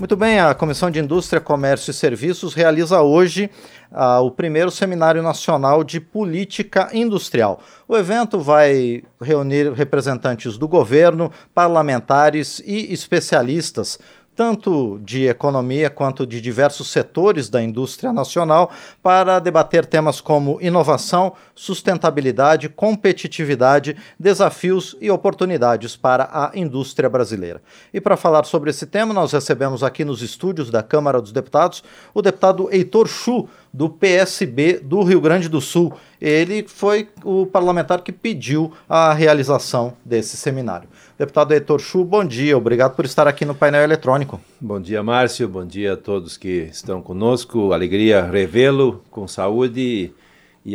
Muito bem, a Comissão de Indústria, Comércio e Serviços realiza hoje uh, o primeiro Seminário Nacional de Política Industrial. O evento vai reunir representantes do governo, parlamentares e especialistas tanto de economia quanto de diversos setores da indústria nacional, para debater temas como inovação, sustentabilidade, competitividade, desafios e oportunidades para a indústria brasileira. E para falar sobre esse tema, nós recebemos aqui nos estúdios da Câmara dos Deputados o deputado Heitor Chu, do PSB do Rio Grande do Sul. Ele foi o parlamentar que pediu a realização desse seminário. Deputado Heitor Chu, bom dia, obrigado por estar aqui no painel eletrônico. Bom dia, Márcio, bom dia a todos que estão conosco. Alegria revê-lo com saúde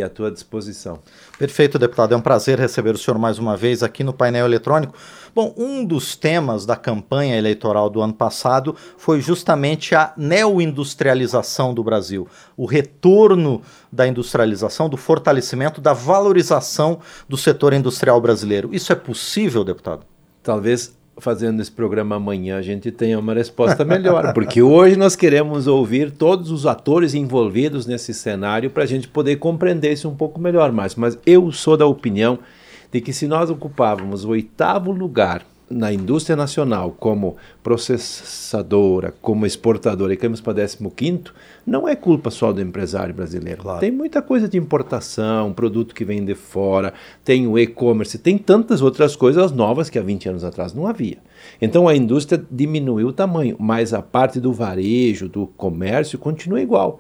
à tua disposição. Perfeito, deputado. É um prazer receber o senhor mais uma vez aqui no painel eletrônico. Bom, um dos temas da campanha eleitoral do ano passado foi justamente a neoindustrialização do Brasil, o retorno da industrialização, do fortalecimento, da valorização do setor industrial brasileiro. Isso é possível, deputado? Talvez fazendo esse programa amanhã a gente tenha uma resposta melhor, porque hoje nós queremos ouvir todos os atores envolvidos nesse cenário para a gente poder compreender isso um pouco melhor, mas, mas eu sou da opinião de que se nós ocupávamos o oitavo lugar na indústria nacional como processadora, como exportadora e caímos para 15, não é culpa só do empresário brasileiro. Claro. Tem muita coisa de importação, produto que vem de fora, tem o e-commerce, tem tantas outras coisas novas que há 20 anos atrás não havia. Então a indústria diminuiu o tamanho, mas a parte do varejo, do comércio, continua igual.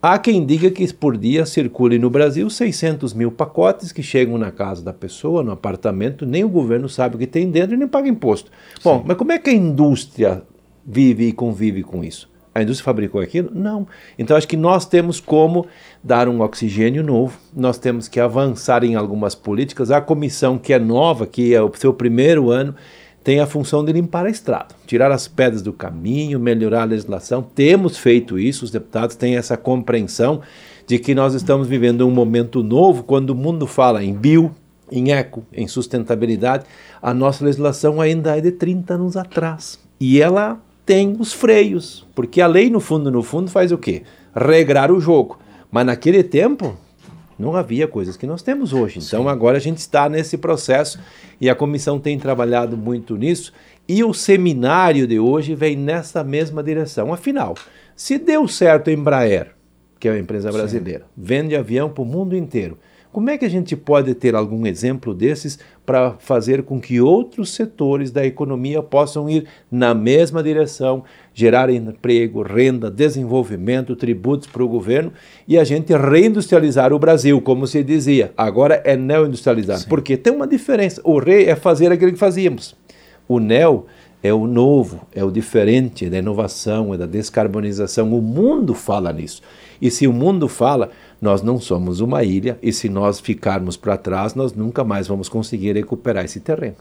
Há quem diga que por dia circule no Brasil 600 mil pacotes que chegam na casa da pessoa, no apartamento, nem o governo sabe o que tem dentro e nem paga imposto. Bom, Sim. mas como é que a indústria vive e convive com isso? A indústria fabricou aquilo? Não. Então acho que nós temos como dar um oxigênio novo, nós temos que avançar em algumas políticas. A comissão que é nova, que é o seu primeiro ano, tem a função de limpar a estrada, tirar as pedras do caminho, melhorar a legislação. Temos feito isso, os deputados têm essa compreensão de que nós estamos vivendo um momento novo quando o mundo fala em bio, em eco, em sustentabilidade. A nossa legislação ainda é de 30 anos atrás e ela tem os freios, porque a lei no fundo, no fundo faz o quê? Regrar o jogo. Mas naquele tempo não havia coisas que nós temos hoje. Então Sim. agora a gente está nesse processo e a comissão tem trabalhado muito nisso. E o seminário de hoje vem nessa mesma direção. Afinal, se deu certo a Embraer, que é uma empresa brasileira, Sim. vende avião para o mundo inteiro. Como é que a gente pode ter algum exemplo desses para fazer com que outros setores da economia possam ir na mesma direção, gerar emprego, renda, desenvolvimento, tributos para o governo e a gente reindustrializar o Brasil, como se dizia. Agora é neoindustrializar. Porque tem uma diferença. O rei é fazer aquilo que fazíamos. O neo é o novo, é o diferente, é da inovação, é da descarbonização. O mundo fala nisso. E se o mundo fala, nós não somos uma ilha e se nós ficarmos para trás, nós nunca mais vamos conseguir recuperar esse terreno.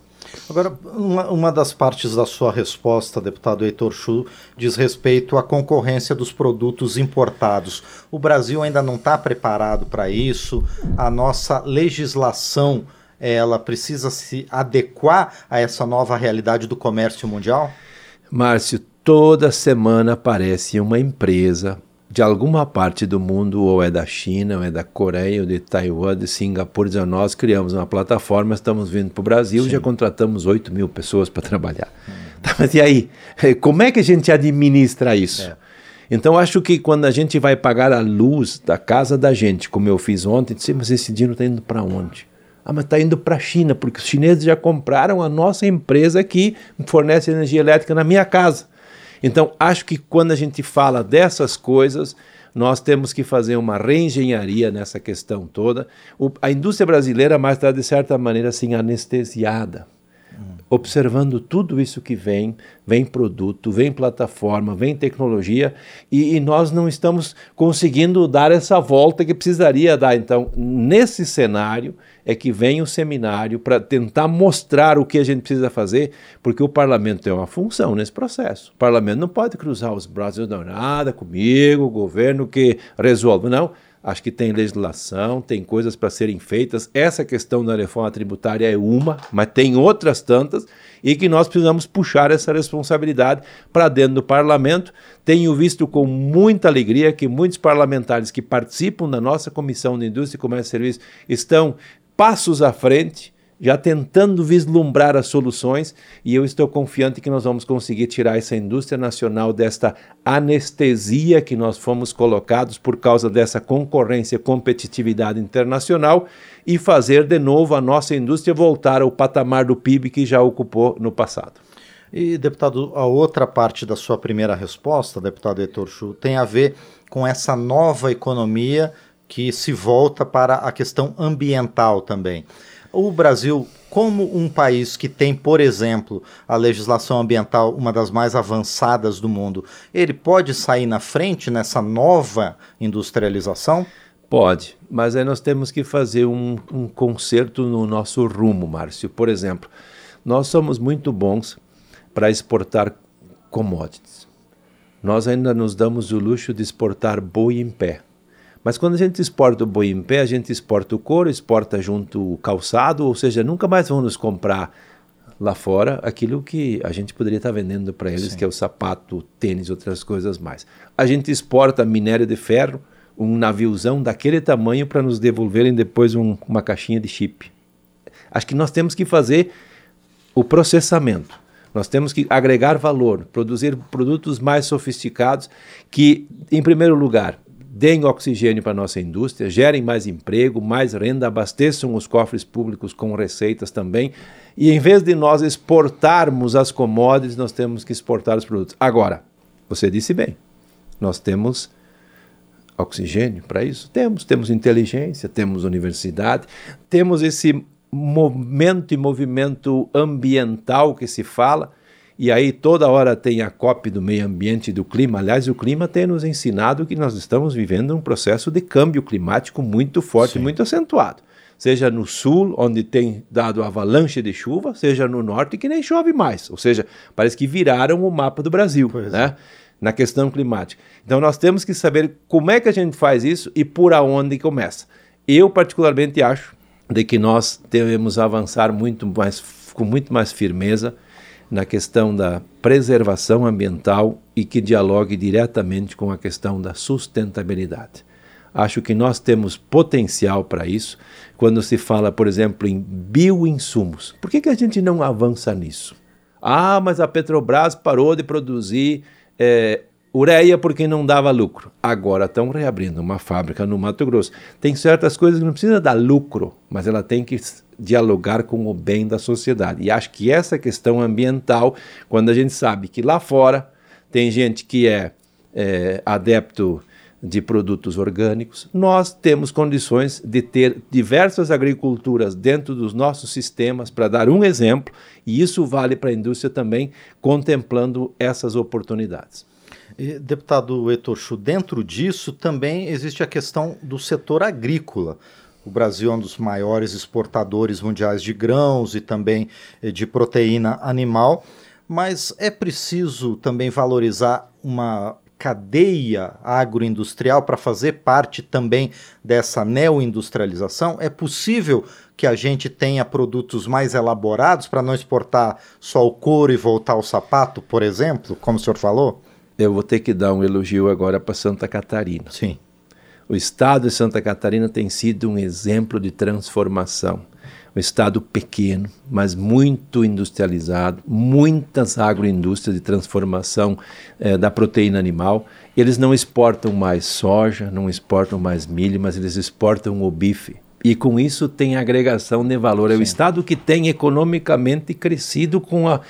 Agora, uma, uma, das partes da sua resposta, deputado Heitor Chu, diz respeito à concorrência dos produtos importados. O Brasil ainda não está preparado para isso, a nossa legislação ela precisa se adequar a essa nova realidade do comércio mundial? Márcio, toda semana aparece uma empresa de alguma parte do mundo, ou é da China, ou é da Coreia, ou de Taiwan, de Singapura, dizendo, nós criamos uma plataforma, estamos vindo para o Brasil, Sim. já contratamos 8 mil pessoas para trabalhar. Hum. Tá, mas e aí? Como é que a gente administra isso? É. Então, acho que quando a gente vai pagar a luz da casa da gente, como eu fiz ontem, disse, mas esse dinheiro está indo para onde? Ah, mas está indo para a China, porque os chineses já compraram a nossa empresa que fornece energia elétrica na minha casa. Então, acho que quando a gente fala dessas coisas, nós temos que fazer uma reengenharia nessa questão toda. O, a indústria brasileira, mais está, de certa maneira, assim, anestesiada observando tudo isso que vem, vem produto, vem plataforma, vem tecnologia, e, e, nós não estamos conseguindo dar essa volta que precisaria dar. Então, nesse cenário é que vem o seminário para tentar mostrar o que a gente precisa fazer, porque o parlamento tem uma função nesse processo. O parlamento não pode cruzar os braços, não, nada comigo, o governo que resolve. Não Acho que tem legislação, tem coisas para serem feitas. Essa questão da reforma tributária é uma, mas tem outras tantas e que nós precisamos puxar essa responsabilidade para dentro do parlamento. Tenho visto com muita alegria que muitos parlamentares que participam da nossa Comissão de Indústria, Comércio e Serviços estão passos à frente já tentando vislumbrar as soluções e eu estou confiante que nós vamos conseguir tirar essa indústria nacional desta anestesia que nós fomos colocados por causa dessa concorrência e competitividade internacional e fazer de novo a nossa indústria voltar ao patamar do PIB que já ocupou no passado. E, deputado, a outra parte da sua primeira resposta, deputado Heitor Chu, tem a ver com essa nova economia que se volta para a questão ambiental também o Brasil, como um país que tem, por exemplo, a legislação ambiental uma das mais avançadas do mundo, ele pode sair na frente nessa nova industrialização? Pode, mas aí nós temos que fazer um, um conserto no nosso rumo, Márcio. Por exemplo, nós somos muito bons para exportar commodities. Nós ainda nos damos o luxo de exportar boi em pé. Mas quando a gente exporta o boi em pé, a gente exporta o couro, exporta junto o calçado, ou seja, nunca mais vão nos comprar lá fora aquilo que a gente poderia estar vendendo para eles, Sim. que é o sapato, o tênis, outras coisas mais. A gente exporta minério de ferro, um naviozão daquele tamanho para nos devolverem depois um, uma caixinha de chip. Acho que nós temos que fazer o processamento. Nós temos que agregar valor, produzir produtos mais sofisticados que, em primeiro lugar, deem oxigênio para a nossa indústria, gerem mais emprego, mais renda, abasteçam os cofres públicos com receitas também. E em vez de nós exportarmos as commodities, nós temos que exportar os produtos. Agora, você disse bem, nós temos oxigênio para isso? Temos, temos inteligência, temos universidade, temos esse momento e movimento ambiental que se fala e aí toda hora tem a COP do meio ambiente e do clima. Aliás, o clima tem nos ensinado que nós estamos vivendo um processo de câmbio climático muito forte, Sim. muito acentuado. Seja no sul, onde tem dado avalanche de chuva, seja no norte, que nem chove mais. Ou seja, parece que viraram o mapa do Brasil, pois né? É. Na questão climática. Então nós temos que saber como é que a gente faz isso e por aonde começa. Eu particularmente acho de que nós devemos avançar muito mais com muito mais firmeza na questão da preservação ambiental e que dialogue diretamente com a questão da sustentabilidade. Acho que nós temos potencial para isso quando se fala, por exemplo, em bioinsumos. Por que, que a gente não avança nisso? Ah, mas a Petrobras parou de produzir é, ureia porque não dava lucro. Agora estão reabrindo uma fábrica no Mato Grosso. Tem certas coisas que não precisa dar lucro, mas ela tem que dialogar com o bem da sociedade. E acho que essa questão ambiental, quando a gente sabe que lá fora tem gente que é, é adepto de produtos orgânicos, nós temos condições de ter diversas agriculturas dentro dos nossos sistemas, para dar um exemplo, e isso vale para a indústria também, contemplando essas oportunidades. E, deputado Etochu, dentro disso também existe a questão do setor agrícola. O Brasil é um dos maiores exportadores mundiais de grãos e também eh, de proteína animal, mas é preciso também valorizar uma cadeia agroindustrial para fazer parte também dessa neoindustrialização? É possível que a gente tenha produtos mais elaborados para não exportar só o couro e voltar ao sapato, por exemplo, como o senhor falou? Eu vou ter que dar um elogio agora para Santa Catarina. Sim. O estado de Santa Catarina tem sido um exemplo de transformação. Um estado pequeno, mas muito industrializado, muitas agroindústrias de transformação eh, da proteína animal. Eles não exportam mais soja, não exportam mais milho, mas eles exportam o bife. E com isso tem agregação de valor. É o estado que tem economicamente crescido com a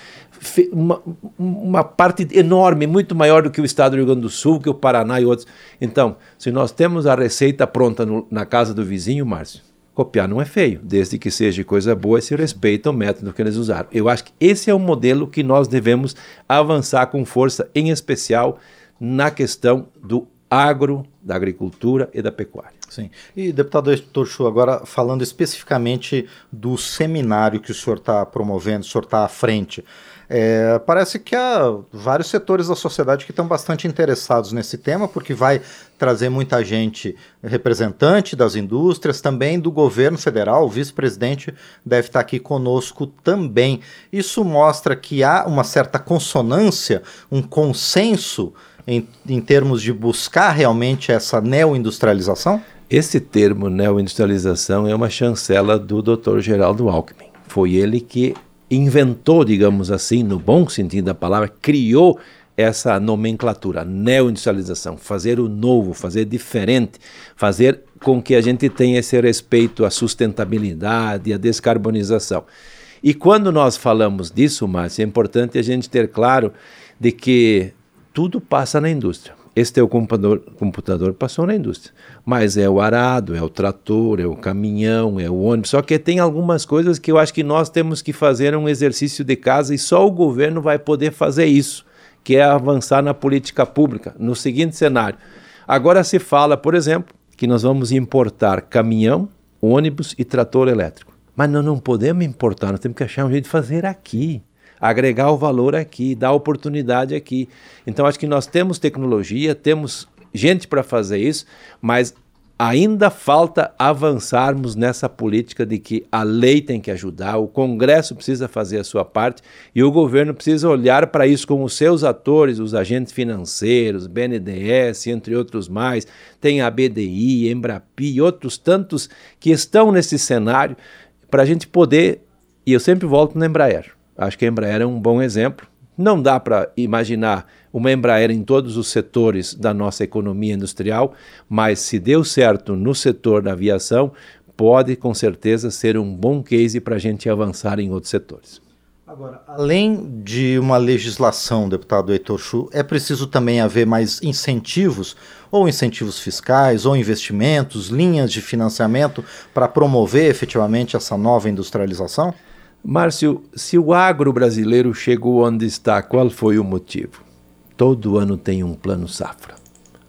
uma, uma, parte enorme, muito maior do que o estado do Rio Grande do Sul, que o Paraná e outros. Então, se nós temos a receita pronta no, na casa do vizinho, Márcio, copiar não é feio, desde que seja coisa boa e se respeita o método que eles usaram. Eu acho que esse é o modelo que nós devemos avançar com força, em especial na questão do agro, da agricultura e da pecuária. Sim. E, deputado Heitor Chu, agora falando especificamente do seminário que o senhor está promovendo, o senhor está à frente, É, parece que há vários setores da sociedade que estão bastante interessados nesse tema, porque vai trazer muita gente representante das indústrias, também do governo federal, o vice-presidente deve estar aqui conosco também. Isso mostra que há uma certa consonância, um consenso em, em termos de buscar realmente essa neoindustrialização? Esse termo neoindustrialização é uma chancela do Dr. Geraldo Alckmin. Foi ele que inventou, digamos assim, no bom sentido da palavra, criou essa nomenclatura, neoindustrialização, fazer o novo, fazer diferente, fazer com que a gente tenha esse respeito à sustentabilidade, à descarbonização. E quando nós falamos disso, Márcio, é importante a gente ter claro de que tudo passa na indústria. Esse teu computador, computador passou na indústria. Mas é o arado, é o trator, é o caminhão, é o ônibus. Só que tem algumas coisas que eu acho que nós temos que fazer um exercício de casa e só o governo vai poder fazer isso, que é avançar na política pública. No seguinte cenário. Agora se fala, por exemplo, que nós vamos importar caminhão, ônibus e trator elétrico. Mas nós não podemos importar, nós temos que achar um jeito de fazer aqui agregar o valor aqui, dar oportunidade aqui. Então acho que nós temos tecnologia, temos gente para fazer isso, mas ainda falta avançarmos nessa política de que a lei tem que ajudar, o Congresso precisa fazer a sua parte e o governo precisa olhar para isso com os seus atores, os agentes financeiros, BNDES, entre outros mais, tem a BDI, Embrapi outros tantos que estão nesse cenário para a gente poder, e eu sempre volto na Embraer, Acho que a Embraer é um bom exemplo. Não dá para imaginar uma Embraer em todos os setores da nossa economia industrial, mas se deu certo no setor da aviação, pode com certeza ser um bom case para a gente avançar em outros setores. Agora, além de uma legislação, deputado Heitor Chu, é preciso também haver mais incentivos, ou incentivos fiscais, ou investimentos, linhas de financiamento para promover efetivamente essa nova industrialização? Márcio, se o agro brasileiro chegou onde está, qual foi o motivo? Todo ano tem um plano safra.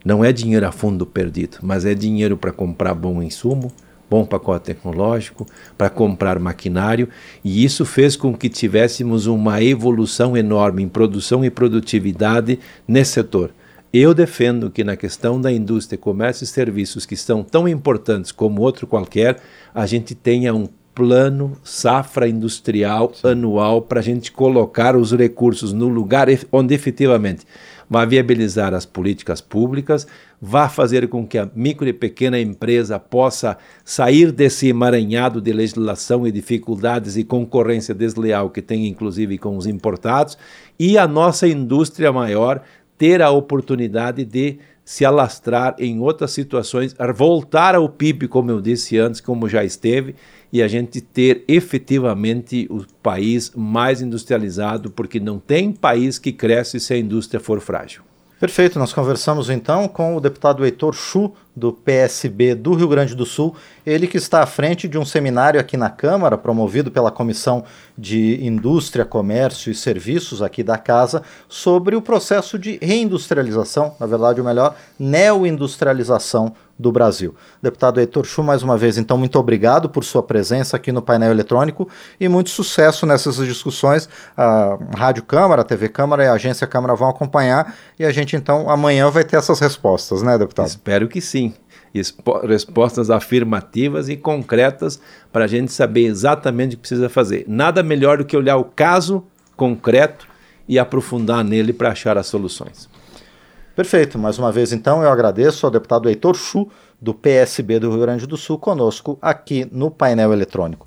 Não é dinheiro a fundo perdido, mas é dinheiro para comprar bom insumo, bom pacote tecnológico, para comprar maquinário, e isso fez com que tivéssemos uma evolução enorme em produção e produtividade nesse setor. Eu defendo que na questão da indústria, comércio e serviços, que são tão importantes como outro qualquer, a gente tenha um plano safra industrial anual para a gente colocar os recursos no lugar onde efetivamente vai viabilizar as políticas públicas, vai fazer com que a micro e pequena empresa possa sair desse emaranhado de legislação e dificuldades e concorrência desleal que tem inclusive com os importados e a nossa indústria maior ter a oportunidade de se alastrar em outras situações, voltar ao PIB, como eu disse antes, como já esteve, e a gente ter efetivamente o país mais industrializado, porque não tem país que cresce se a indústria for frágil. Perfeito, nós conversamos então com o deputado Heitor Chu, do PSB do Rio Grande do Sul, ele que está à frente de um seminário aqui na Câmara, promovido pela Comissão de Indústria, Comércio e Serviços aqui da Casa, sobre o processo de reindustrialização, na verdade, o melhor, neoindustrialização do Brasil. Deputado Heitor Chu, mais uma vez, então, muito obrigado por sua presença aqui no painel eletrônico e muito sucesso nessas discussões. A Rádio Câmara, a TV Câmara e a Agência Câmara vão acompanhar e a gente, então, amanhã vai ter essas respostas, né, deputado? Espero que sim. Respostas afirmativas e concretas para a gente saber exatamente o que precisa fazer. Nada melhor do que olhar o caso concreto e aprofundar nele para achar as soluções. Perfeito. Mais uma vez, então, eu agradeço ao deputado Heitor Chu, do PSB do Rio Grande do Sul, conosco aqui no painel eletrônico.